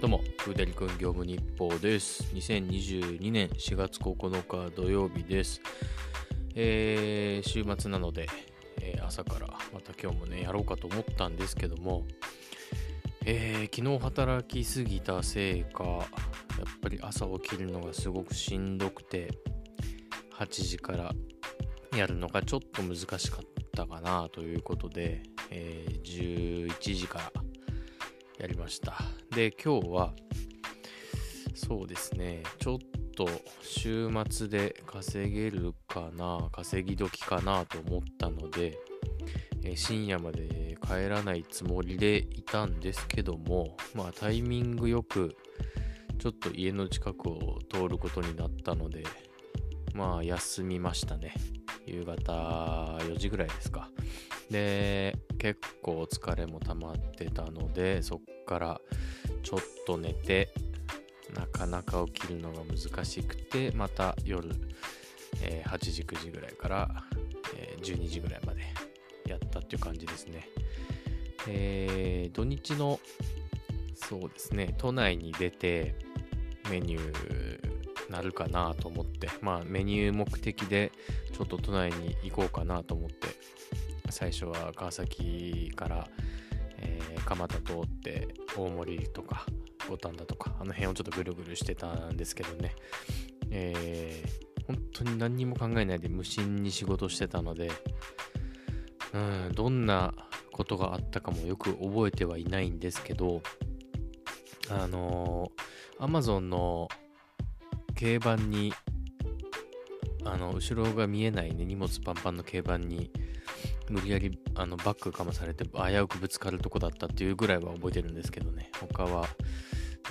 どうも、フーデリ君業務日報です。2022年4月9日土曜日です。えー週末なので、えー朝からまた今日もね、やろうかと思ったんですけども、えー昨日働きすぎたせいか、やっぱり朝起きるのがすごくしんどくて、8時からやるのがちょっと難しかったかなということで、えー11時からやりました。で、今日は、そうですね、ちょっと週末で稼げるかな、稼ぎ時かなと思ったので、え深夜まで帰らないつもりでいたんですけども、まあタイミングよく、ちょっと家の近くを通ることになったので、まあ休みましたね。夕方4時ぐらいですか。で、結構疲れも溜まってたので、そっからちょっと寝て、なかなか起きるのが難しくて、また夜、えー8時、9時ぐらいから、えー12時ぐらいまでやったっていう感じですね。えー土日の、そうですね、都内に出てメニューなるかなと思って、まあメニュー目的でちょっと都内に行こうかなと思って、最初は川崎から、えー蒲田通って大森とか五反田とかあの辺をちょっとぐるぐるしてたんですけどね、えー本当に何にも考えないで無心に仕事してたので、うん、どんなことがあったかもよく覚えてはいないんですけど、あのー、Amazon の軽板に、あの、後ろが見えないね、荷物パンパンの軽板に、無理やりあのバッグかまされて危うくぶつかるとこだったっていうぐらいは覚えてるんですけどね。他は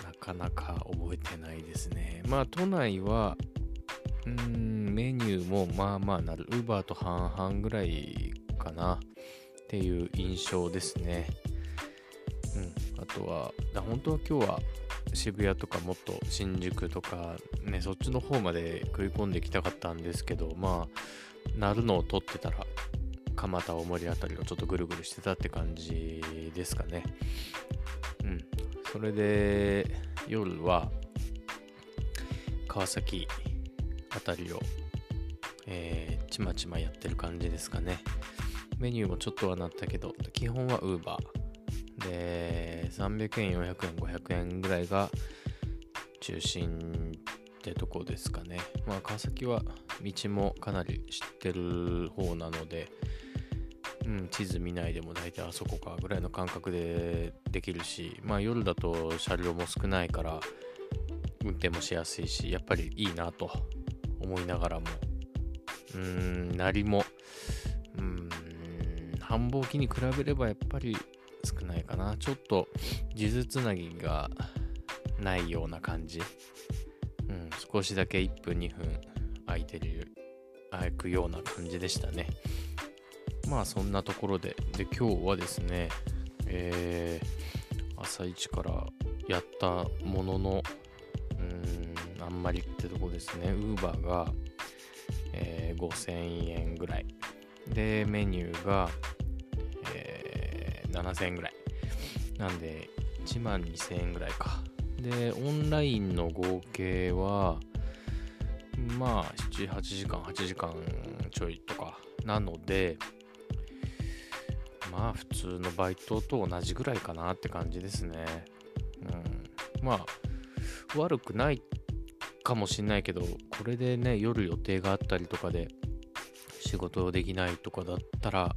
なかなか覚えてないですね。まあ都内はうんメニューもまあまあなる。Uber と半々ぐらいかな。っていう印象ですね。うん。あとは本当は今日は渋谷とかもっと新宿とかねそっちの方まで食い込んできたかったんですけどまあなるのを取ってたら蒲田大森あたりをちょっとぐるぐるしてたって感じですかね。うん。それで夜は川崎あたりを、えーちまちまやってる感じですかね。メニューもちょっとはなったけど、基本は Uber。で、300円、400円、500円ぐらいが中心ってとこですかね。まあ川崎は道もかなり知ってる方なので、うん、地図見ないでも大体あそこかぐらいの感覚でできるし、まあ夜だと車両も少ないから運転もしやすいし、やっぱりいいなと思いながらも、うーん、なりも、うん、繁忙期に比べればやっぱり少ないかな。ちょっと数珠つなぎがないような感じ。うん、少しだけ1分2分空いてる、空くような感じでしたね。まあそんなところで、で今日はですね、えー朝一からやったものの、うん、あんまりってとこですね、ウーバーが、えー5000円ぐらい。で、メニューが、えー7000円ぐらい。なんで、1万2000円ぐらいか。で、オンラインの合計は、まあ、7、8時間、8時間ちょいとか。なので、まあ、普通のバイトと同じぐらいかなって感じですね。うん。まあ、悪くないかもしんないけど、これでね、夜予定があったりとかで、仕事できないとかだったら、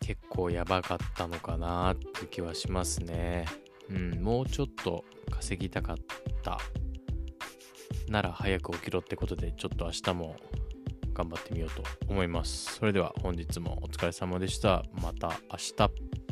結構やばかったのかなって気はしますね。うん、もうちょっと稼ぎたかったなら早く起きろってことで、ちょっと明日も頑張ってみようと思います。それでは本日もお疲れ様でした。また明日。